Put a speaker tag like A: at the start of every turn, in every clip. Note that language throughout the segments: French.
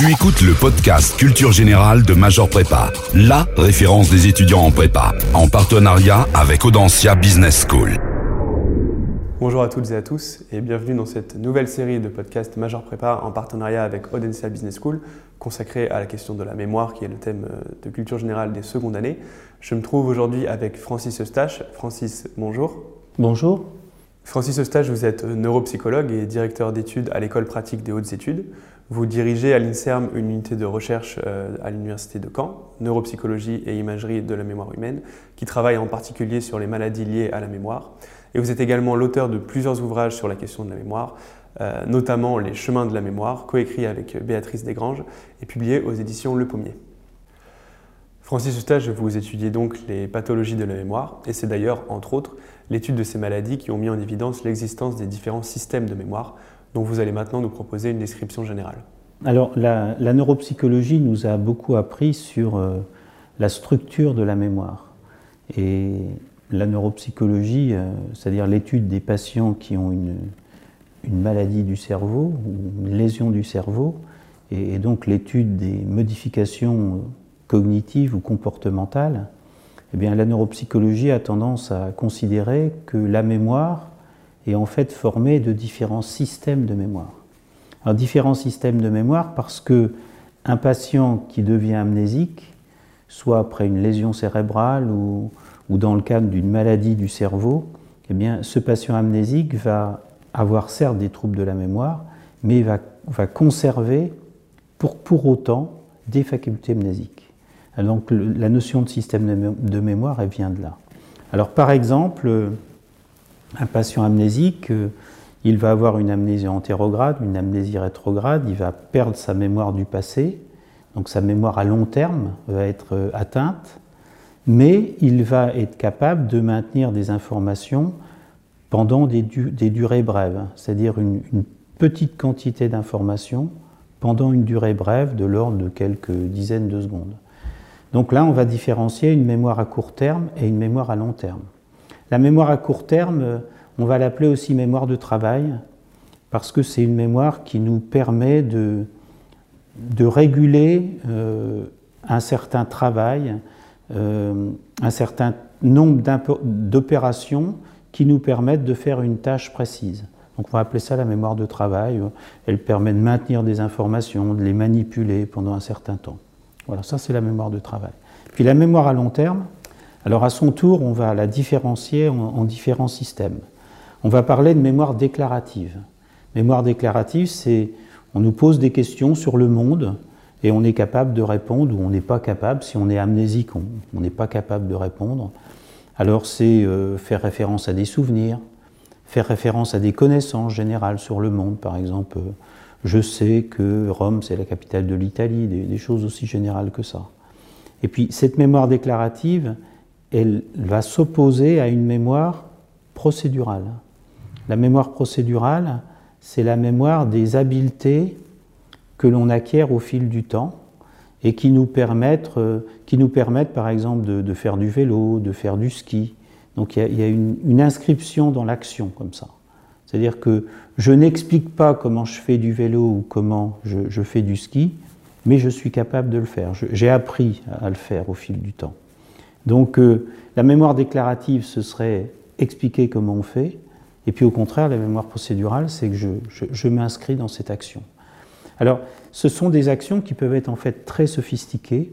A: Tu écoutes le podcast Culture Générale de Major Prépa, la référence des étudiants en prépa, en partenariat avec Audencia Business School.
B: Bonjour à toutes et à tous et bienvenue dans cette nouvelle série de podcasts Major Prépa en partenariat avec Audencia Business School consacrée à la question de la mémoire qui est le thème euh, de culture générale des secondes années. Je me trouve aujourd'hui avec Francis Eustache. Francis, bonjour.
C: Bonjour.
B: Francis Eustache, vous êtes neuropsychologue et directeur d'études à l'école pratique des hautes études. Vous dirigez à l'INSERM une unité de recherche euh, à l'Université de Caen, neuropsychologie et imagerie de la mémoire humaine, qui travaille en particulier sur les maladies liées à la mémoire. Et vous êtes également l'auteur de plusieurs ouvrages sur la question de la mémoire, euh, notamment Les chemins de la mémoire, coécrit avec Béatrice Desgranges et publié aux éditions Le Pommier. Francis Eustache, vous étudiez donc les pathologies de la mémoire, et c'est d'ailleurs, entre autres, l'étude de ces maladies qui ont mis en évidence l'existence des différents systèmes de mémoire, dont vous allez maintenant nous proposer une description générale.
C: Alors, la, neuropsychologie nous a beaucoup appris sur euh, la structure de la mémoire. Et la neuropsychologie, euh, c'est-à-dire l'étude des patients qui ont une, maladie du cerveau ou une lésion du cerveau, et, donc l'étude des modifications cognitives ou comportementales, eh bien, la neuropsychologie a tendance à considérer que la mémoire est en fait formée de différents systèmes de mémoire. Alors, différents systèmes de mémoire parce que un patient qui devient amnésique, soit après une lésion cérébrale ou, dans le cadre d'une maladie du cerveau, eh bien, ce patient amnésique va avoir certes des troubles de la mémoire, mais va, va conserver pour, pour autant des facultés amnésiques. Donc la notion de système de mémoire, elle vient de là. Alors par exemple, un patient amnésique, euh, il va avoir une amnésie antérograde, une amnésie rétrograde, il va perdre sa mémoire du passé, donc sa mémoire à long terme va être euh, atteinte, mais il va être capable de maintenir des informations pendant des, durées brèves, c'est-à-dire une, petite quantité d'informations pendant une durée brève de l'ordre de quelques dizaines de secondes. Donc là, on va différencier une mémoire à court terme et une mémoire à long terme. La mémoire à court terme, on va l'appeler aussi mémoire de travail, parce que c'est une mémoire qui nous permet de, réguler euh, un certain travail, euh, un certain nombre d'opérations qui nous permettent de faire une tâche précise. Donc on va appeler ça la mémoire de travail. Elle permet de maintenir des informations, de les manipuler pendant un certain temps. Voilà, ça c'est la mémoire de travail. Puis la mémoire à long terme, alors à son tour, on va la différencier en, différents systèmes. On va parler de mémoire déclarative. Mémoire déclarative, c'est on nous pose des questions sur le monde et on est capable de répondre ou on n'est pas capable. Si on est amnésique, on n'est pas capable de répondre. Alors c'est euh, faire référence à des souvenirs, faire référence à des connaissances générales sur le monde, par exemple. Euh, je sais que Rome, c'est la capitale de l'Italie, des, choses aussi générales que ça. Et puis cette mémoire déclarative, elle va s'opposer à une mémoire procédurale. La mémoire procédurale, c'est la mémoire des habiletés que l'on acquiert au fil du temps et qui nous permettent, euh, qui nous permettent par exemple, de, faire du vélo, de faire du ski. Donc il y a, une inscription dans l'action comme ça. C'est-à-dire que je n'explique pas comment je fais du vélo ou comment je, fais du ski, mais je suis capable de le faire. J'ai appris à le faire au fil du temps. Donc euh, la mémoire déclarative, ce serait expliquer comment on fait, et puis au contraire, la mémoire procédurale, c'est que je, m'inscris dans cette action. Alors, ce sont des actions qui peuvent être en fait très sophistiquées.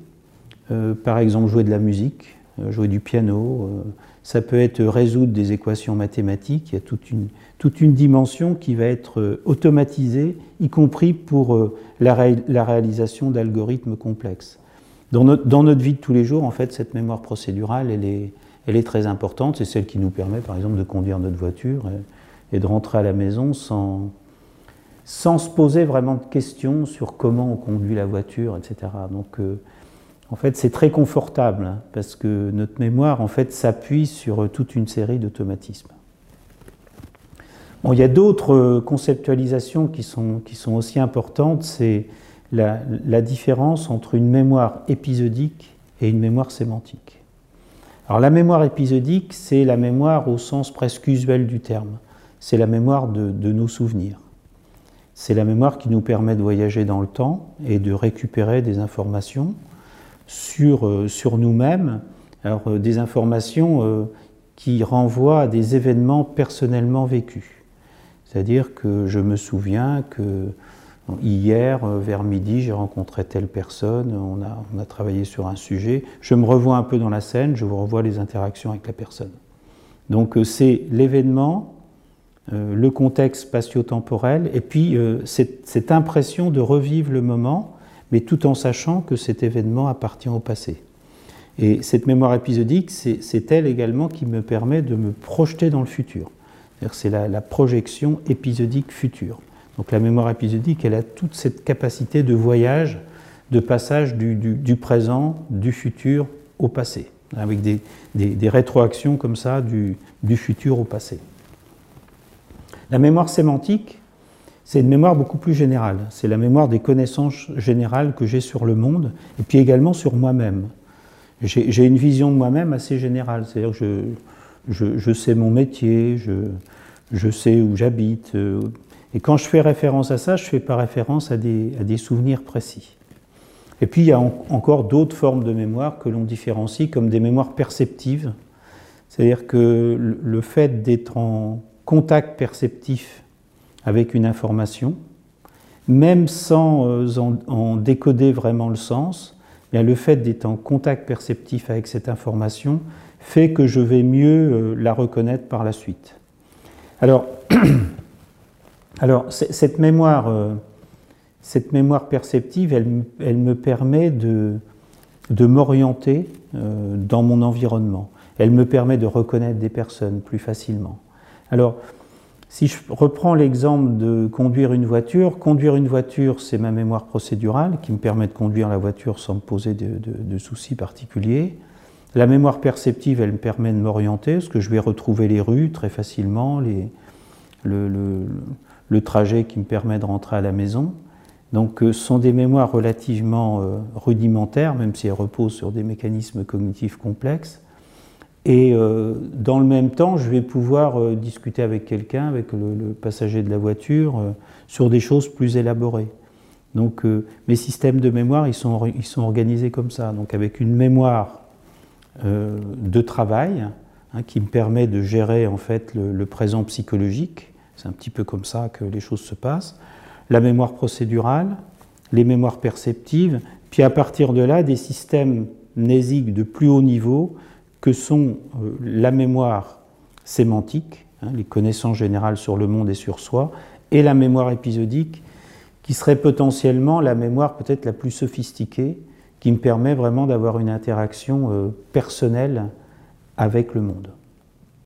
C: Euh, par exemple, jouer de la musique, jouer du piano, ça peut être résoudre des équations mathématiques, il y a toute une, toute une dimension qui va être euh, automatisée, y compris pour euh, la, réalisation d'algorithmes complexes. Dans notre, dans notre, vie de tous les jours, en fait, cette mémoire procédurale, elle est, elle est très importante. C'est celle qui nous permet, par exemple, de conduire notre voiture et, de rentrer à la maison sans, sans se poser vraiment de questions sur comment on conduit la voiture, etc. Donc, euh, en fait, c'est très confortable hein, parce que notre mémoire, en fait, s'appuie sur toute une série d'automatismes. Bon, il y a d'autres euh, conceptualisations qui sont, qui sont aussi importantes, c'est la, différence entre une mémoire épisodique et une mémoire sémantique. Alors la mémoire épisodique, c'est la mémoire au sens presque usuel du terme, c'est la mémoire de nos souvenirs. c'est la mémoire qui nous permet de voyager dans le temps et de récupérer des informations sur, sur nous-mêmes, alors des informations qui renvoient à des événements personnellement vécus. C'est-à-dire que je me souviens que hier, euh, vers midi, j'ai rencontré telle personne, on a, on a, travaillé sur un sujet, je me revois un peu dans la scène, je vous revois les interactions avec la personne. Donc euh, c'est l'événement, euh, le contexte spatio-temporel, et puis cette, impression de revivre le moment, mais tout en sachant que cet événement appartient au passé. Et cette mémoire épisodique, c'est elle également qui me permet de me projeter dans le futur. C'est la, projection épisodique future. Donc la mémoire épisodique, elle a toute cette capacité de voyage, de passage du, présent, du futur au passé, avec des, rétroactions comme ça du, futur au passé. La mémoire sémantique, c'est une mémoire beaucoup plus générale. C'est la mémoire des connaissances générales que j'ai sur le monde et puis également sur moi-même j'ai une vision de moi-même assez générale. C'est-à-dire que je, je, sais mon métier, je, je sais où j'habite. Euh, et quand je fais référence à ça, je fais pas référence à des, à des souvenirs précis. Et puis il y a en, encore d'autres formes de mémoire que l'on différencie comme des mémoires perceptives. C'est-à-dire que le fait d'être en contact perceptif avec une information, même sans euh, en, décoder vraiment le sens, bien, le fait d'être en contact perceptif avec cette information fait que je vais mieux euh, la reconnaître par la suite. Alors, alors cette, mémoire, euh, cette mémoire perceptive, elle, elle me permet de, de m'orienter dans mon environnement. Elle me permet de reconnaître des personnes plus facilement. Alors, si je reprends l'exemple de conduire une voiture, conduire une voiture, c'est ma mémoire procédurale qui me permet de conduire la voiture sans me poser de, soucis particuliers. La mémoire perceptive, elle me permet de m'orienter, parce que je vais retrouver les rues très facilement, le, le, trajet qui me permet de rentrer à la maison. Donc euh, ce sont des mémoires relativement euh, rudimentaires, même si elles reposent sur des mécanismes cognitifs complexes. Et euh, dans le même temps, je vais pouvoir euh, discuter avec quelqu'un, avec le, passager de la voiture, euh, sur des choses plus élaborées. Donc mes systèmes de mémoire, ils sont, ils sont organisés comme ça, donc avec une mémoire de travail hein, qui me permet de gérer en fait le, le présent psychologique. C'est un petit peu comme ça que les choses se passent. La mémoire procédurale, les mémoires perceptives, puis à partir de là, des systèmes mnésiques de plus haut niveau que sont euh, la mémoire sémantique, hein, les connaissances générales sur le monde et sur soi, et la mémoire épisodique, qui serait potentiellement la mémoire peut-être la plus sophistiquée, qui me permet vraiment d'avoir une interaction euh, personnelle avec le monde.